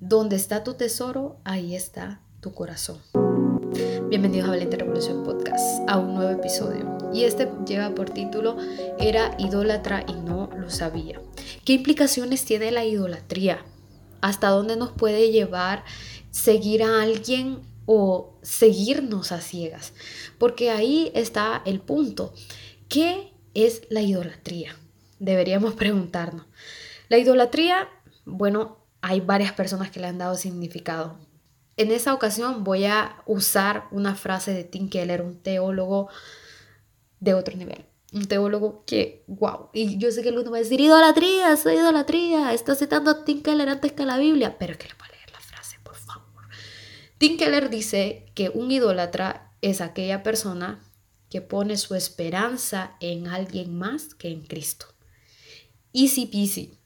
Donde está tu tesoro, ahí está tu corazón. Bienvenidos a Valiente Revolución Podcast, a un nuevo episodio. Y este lleva por título Era idólatra y no lo sabía. ¿Qué implicaciones tiene la idolatría? ¿Hasta dónde nos puede llevar seguir a alguien o seguirnos a ciegas? Porque ahí está el punto. ¿Qué es la idolatría? Deberíamos preguntarnos. La idolatría, bueno, hay varias personas que le han dado significado. En esa ocasión voy a usar una frase de Tim Keller, un teólogo de otro nivel. Un teólogo que, wow, y yo sé que uno va a decir, idolatría, soy idolatría, está citando a Tim Keller antes que la Biblia, pero es que le voy a leer la frase, por favor. Tim Keller dice que un idólatra es aquella persona que pone su esperanza en alguien más que en Cristo. Easy peasy.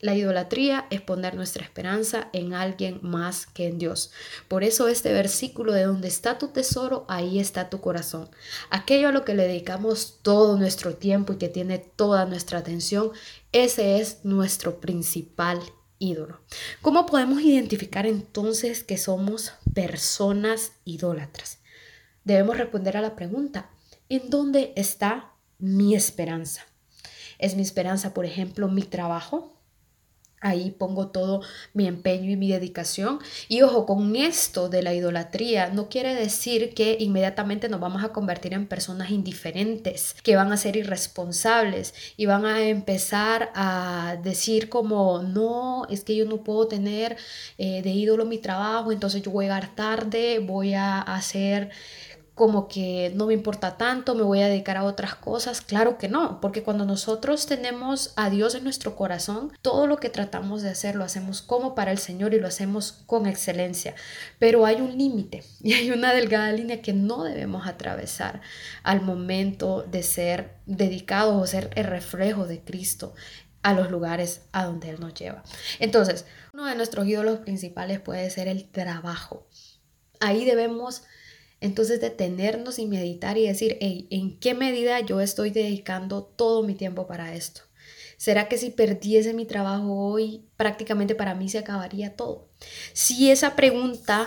La idolatría es poner nuestra esperanza en alguien más que en Dios. Por eso este versículo de donde está tu tesoro, ahí está tu corazón. Aquello a lo que le dedicamos todo nuestro tiempo y que tiene toda nuestra atención, ese es nuestro principal ídolo. ¿Cómo podemos identificar entonces que somos personas idólatras? Debemos responder a la pregunta, ¿en dónde está mi esperanza? ¿Es mi esperanza, por ejemplo, mi trabajo? Ahí pongo todo mi empeño y mi dedicación. Y ojo, con esto de la idolatría no quiere decir que inmediatamente nos vamos a convertir en personas indiferentes, que van a ser irresponsables y van a empezar a decir como, no, es que yo no puedo tener eh, de ídolo mi trabajo, entonces yo voy a llegar tarde, voy a hacer como que no me importa tanto, me voy a dedicar a otras cosas. Claro que no, porque cuando nosotros tenemos a Dios en nuestro corazón, todo lo que tratamos de hacer lo hacemos como para el Señor y lo hacemos con excelencia. Pero hay un límite y hay una delgada línea que no debemos atravesar al momento de ser dedicados o ser el reflejo de Cristo a los lugares a donde Él nos lleva. Entonces, uno de nuestros ídolos principales puede ser el trabajo. Ahí debemos entonces detenernos y meditar y decir, ¿en qué medida yo estoy dedicando todo mi tiempo para esto? ¿Será que si perdiese mi trabajo hoy, prácticamente para mí se acabaría todo? Si esa pregunta,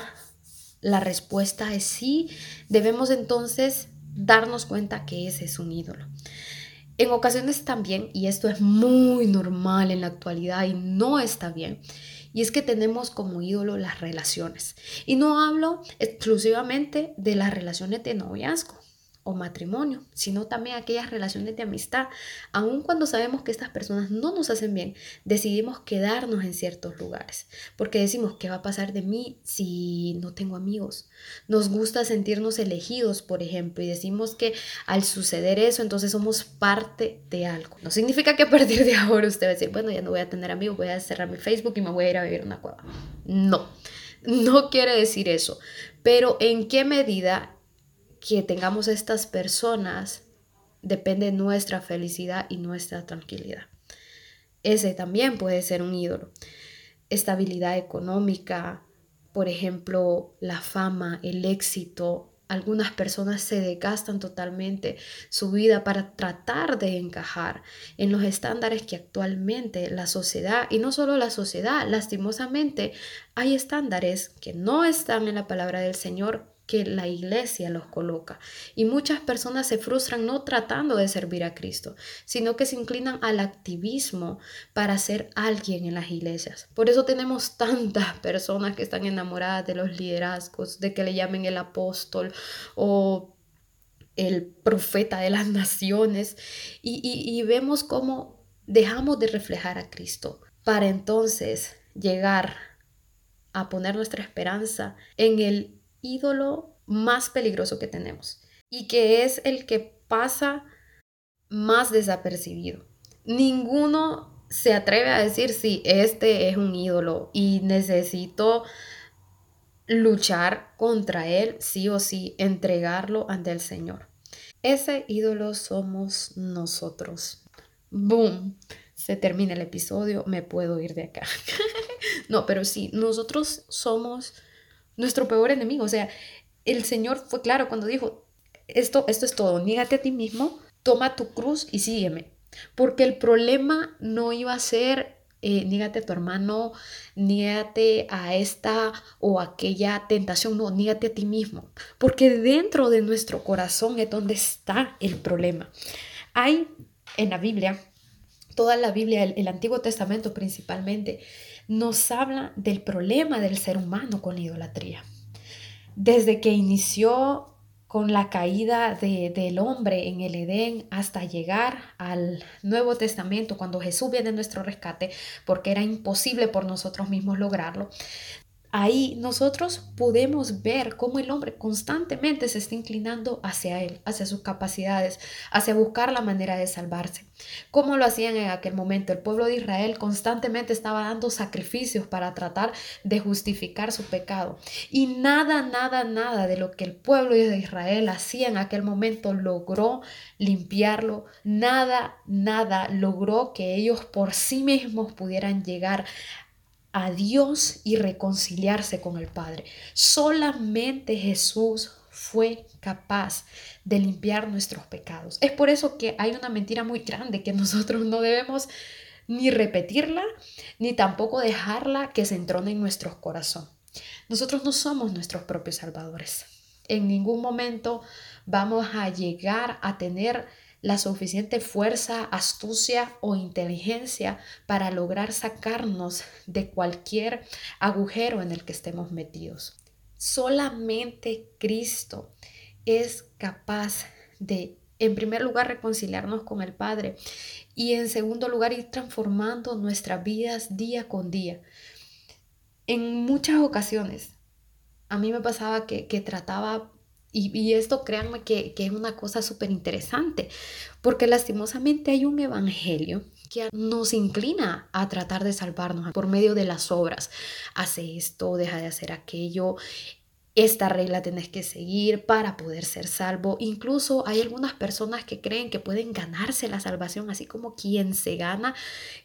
la respuesta es sí, debemos entonces darnos cuenta que ese es un ídolo. En ocasiones también, y esto es muy normal en la actualidad y no está bien, y es que tenemos como ídolo las relaciones. Y no hablo exclusivamente de las relaciones de noviazgo o matrimonio, sino también aquellas relaciones de amistad. Aun cuando sabemos que estas personas no nos hacen bien, decidimos quedarnos en ciertos lugares, porque decimos, ¿qué va a pasar de mí si no tengo amigos? Nos gusta sentirnos elegidos, por ejemplo, y decimos que al suceder eso, entonces somos parte de algo. No significa que a partir de ahora usted va a decir, bueno, ya no voy a tener amigos, voy a cerrar mi Facebook y me voy a ir a vivir en una cueva. No, no quiere decir eso. Pero en qué medida que tengamos estas personas depende nuestra felicidad y nuestra tranquilidad. Ese también puede ser un ídolo. Estabilidad económica, por ejemplo, la fama, el éxito. Algunas personas se desgastan totalmente su vida para tratar de encajar en los estándares que actualmente la sociedad, y no solo la sociedad, lastimosamente, hay estándares que no están en la palabra del Señor, que la iglesia los coloca. Y muchas personas se frustran no tratando de servir a Cristo, sino que se inclinan al activismo para ser alguien en las iglesias. Por eso tenemos tantas personas que están enamoradas de los liderazgos, de que le llamen el apóstol o el profeta de las naciones. Y, vemos cómo dejamos de reflejar a Cristo para entonces llegar a poner nuestra esperanza en el ídolo más peligroso que tenemos y que es el que pasa más desapercibido. Ninguno se atreve a decir, sí, este es un ídolo y necesito luchar contra él, sí o sí, entregarlo ante el Señor. Ese ídolo somos nosotros. Boom. Se termina el episodio, me puedo ir de acá. no, pero sí, nosotros somos nuestro peor enemigo. O sea, el Señor fue claro cuando dijo, esto, esto es todo, niégate a ti mismo, toma tu cruz y sígueme. Porque el problema no iba a ser eh, niégate a tu hermano, niégate a esta o aquella tentación, no, niégate a ti mismo, porque dentro de nuestro corazón es donde está el problema. Hay en la Biblia, toda la Biblia, el, el Antiguo Testamento principalmente, nos habla del problema del ser humano con la idolatría. Desde que inició con la caída del hombre en el Edén hasta llegar al Nuevo Testamento, cuando Jesús viene a nuestro rescate, porque era imposible por nosotros mismos lograrlo, ahí nosotros podemos ver cómo el hombre constantemente se está inclinando hacia él, hacia sus capacidades, hacia buscar la manera de salvarse. ¿Cómo lo hacían en aquel momento? El pueblo de Israel constantemente estaba dando sacrificios para tratar de justificar su pecado. Y nada, nada, nada de lo que el pueblo de Israel hacía en aquel momento logró limpiarlo. Nada, nada logró que ellos por sí mismos pudieran llegar a Dios y reconciliarse con el Padre. Solamente Jesús fue capaz de limpiar nuestros pecados. Es por eso que hay una mentira muy grande que nosotros no debemos ni repetirla, ni tampoco dejarla que se entrone en nuestro corazón. Nosotros no somos nuestros propios salvadores. En ningún momento vamos a llegar a tener la suficiente fuerza, astucia o inteligencia para lograr sacarnos de cualquier agujero en el que estemos metidos. Solamente Cristo es capaz de, en primer lugar, reconciliarnos con el Padre y en segundo lugar, ir transformando nuestras vidas día con día. En muchas ocasiones, a mí me pasaba que, que trataba y, esto créanme que, que es una cosa súper interesante, porque lastimosamente hay un evangelio que nos inclina a tratar de salvarnos por medio de las obras. Hace esto, deja de hacer aquello, esta regla tienes que seguir para poder ser salvo. Incluso hay algunas personas que creen que pueden ganarse la salvación, así como quien se gana,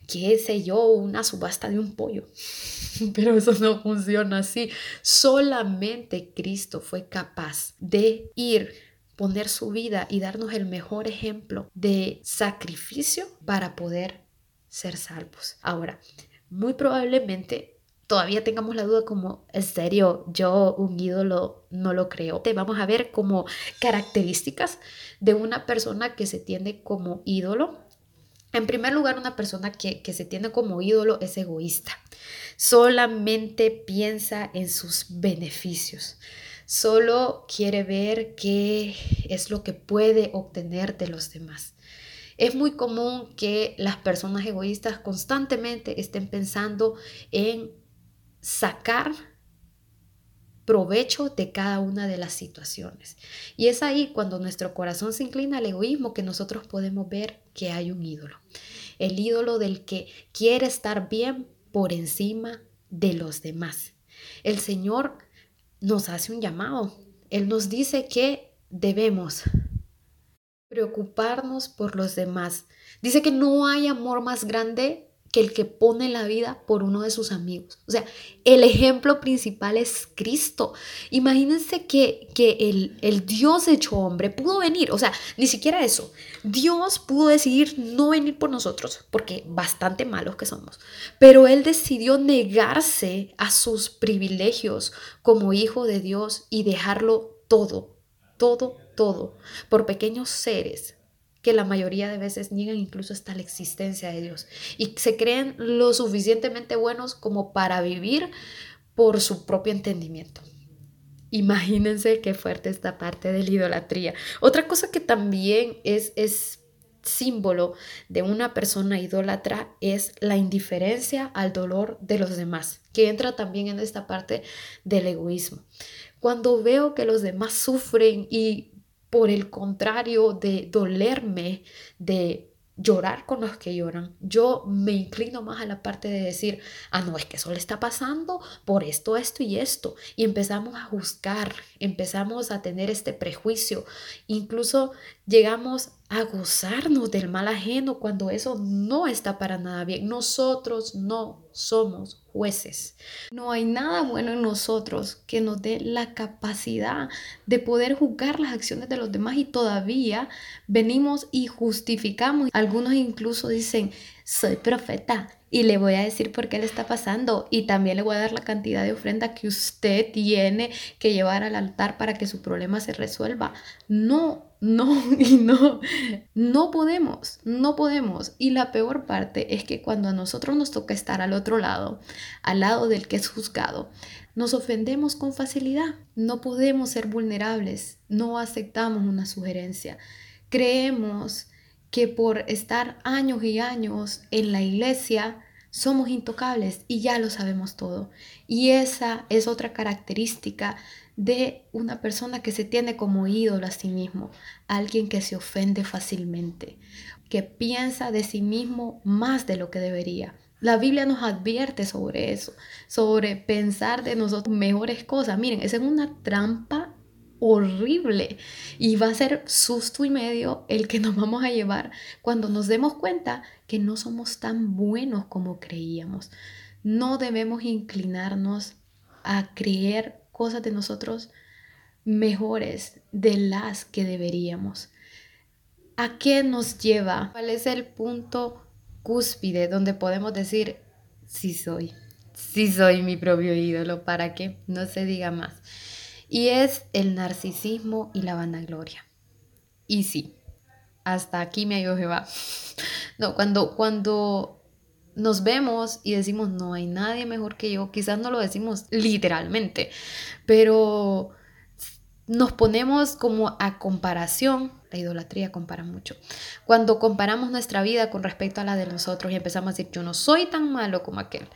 qué sé yo, una subasta de un pollo. Pero eso no funciona así. Solamente Cristo fue capaz de ir poner su vida y darnos el mejor ejemplo de sacrificio para poder ser salvos. Ahora, muy probablemente todavía tengamos la duda como, en serio, yo un ídolo no lo creo. Vamos a ver como características de una persona que se tiene como ídolo. En primer lugar, una persona que, que se tiene como ídolo es egoísta. Solamente piensa en sus beneficios. Solo quiere ver qué es lo que puede obtener de los demás. Es muy común que las personas egoístas constantemente estén pensando en sacar provecho de cada una de las situaciones. Y es ahí cuando nuestro corazón se inclina al egoísmo que nosotros podemos ver que hay un ídolo. El ídolo del que quiere estar bien por encima de los demás. El Señor nos hace un llamado. Él nos dice que debemos preocuparnos por los demás. Dice que no hay amor más grande que el que pone la vida por uno de sus amigos. O sea, el ejemplo principal es Cristo. Imagínense que, que el, el, Dios hecho hombre pudo venir, o sea, ni siquiera eso. Dios pudo decidir no venir por nosotros, porque bastante malos que somos. Pero Él decidió negarse a sus privilegios como hijo de Dios y dejarlo todo, todo, todo, por pequeños seres que la mayoría de veces niegan incluso hasta la existencia de Dios y se creen lo suficientemente buenos como para vivir por su propio entendimiento. Imagínense qué fuerte esta parte de la idolatría. Otra cosa que también es, es símbolo de una persona idólatra es la indiferencia al dolor de los demás, que entra también en esta parte del egoísmo. Cuando veo que los demás sufren y por el contrario de dolerme, de llorar con los que lloran, yo me inclino más a la parte de decir, ah, no, es que eso le está pasando por esto, esto y esto. Y empezamos a juzgar, empezamos a tener este prejuicio, incluso llegamos a gozarnos del mal ajeno cuando eso no está para nada bien. Nosotros no somos jueces. No hay nada bueno en nosotros que nos dé la capacidad de poder juzgar las acciones de los demás y todavía venimos y justificamos. Algunos incluso dicen, soy profeta y le voy a decir por qué le está pasando y también le voy a dar la cantidad de ofrenda que usted tiene que llevar al altar para que su problema se resuelva. No, no y no, no podemos, no podemos. Y la peor parte es que cuando a nosotros nos toca estar al otro lado, al lado del que es juzgado, nos ofendemos con facilidad. No podemos ser vulnerables, no aceptamos una sugerencia. Creemos que por estar años y años en la iglesia somos intocables y ya lo sabemos todo. Y esa es otra característica de una persona que se tiene como ídolo a sí mismo, alguien que se ofende fácilmente, que piensa de sí mismo más de lo que debería. La Biblia nos advierte sobre eso, sobre pensar de nosotros mejores cosas. Miren, esa es una trampa horrible y va a ser susto y medio el que nos vamos a llevar cuando nos demos cuenta que no somos tan buenos como creíamos. No debemos inclinarnos a creer cosas de nosotros mejores de las que deberíamos. ¿A qué nos lleva? ¿Cuál es el punto cúspide donde podemos decir, sí soy, sí soy mi propio ídolo, para que no se diga más? Y es el narcisismo y la vanagloria. Y sí, hasta aquí me ayudó Jehová. No, cuando, cuando nos vemos y decimos, no hay nadie mejor que yo, quizás no lo decimos literalmente, pero nos ponemos como a comparación, la idolatría compara mucho, cuando comparamos nuestra vida con respecto a la de nosotros y empezamos a decir, yo no soy tan malo como aquel,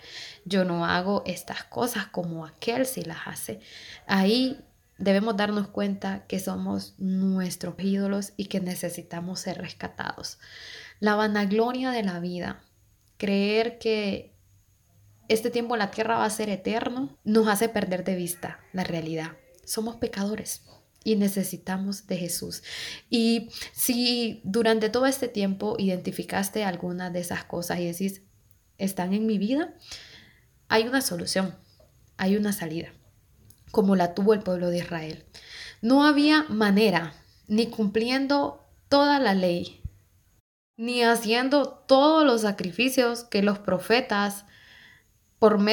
yo no hago estas cosas como aquel si las hace, ahí debemos darnos cuenta que somos nuestros ídolos y que necesitamos ser rescatados. La vanagloria de la vida, creer que este tiempo en la tierra va a ser eterno, nos hace perder de vista la realidad. Somos pecadores y necesitamos de Jesús. Y si durante todo este tiempo identificaste alguna de esas cosas y decís, están en mi vida, hay una solución, hay una salida, como la tuvo el pueblo de Israel. No había manera, ni cumpliendo toda la ley, ni haciendo todos los sacrificios que los profetas por medio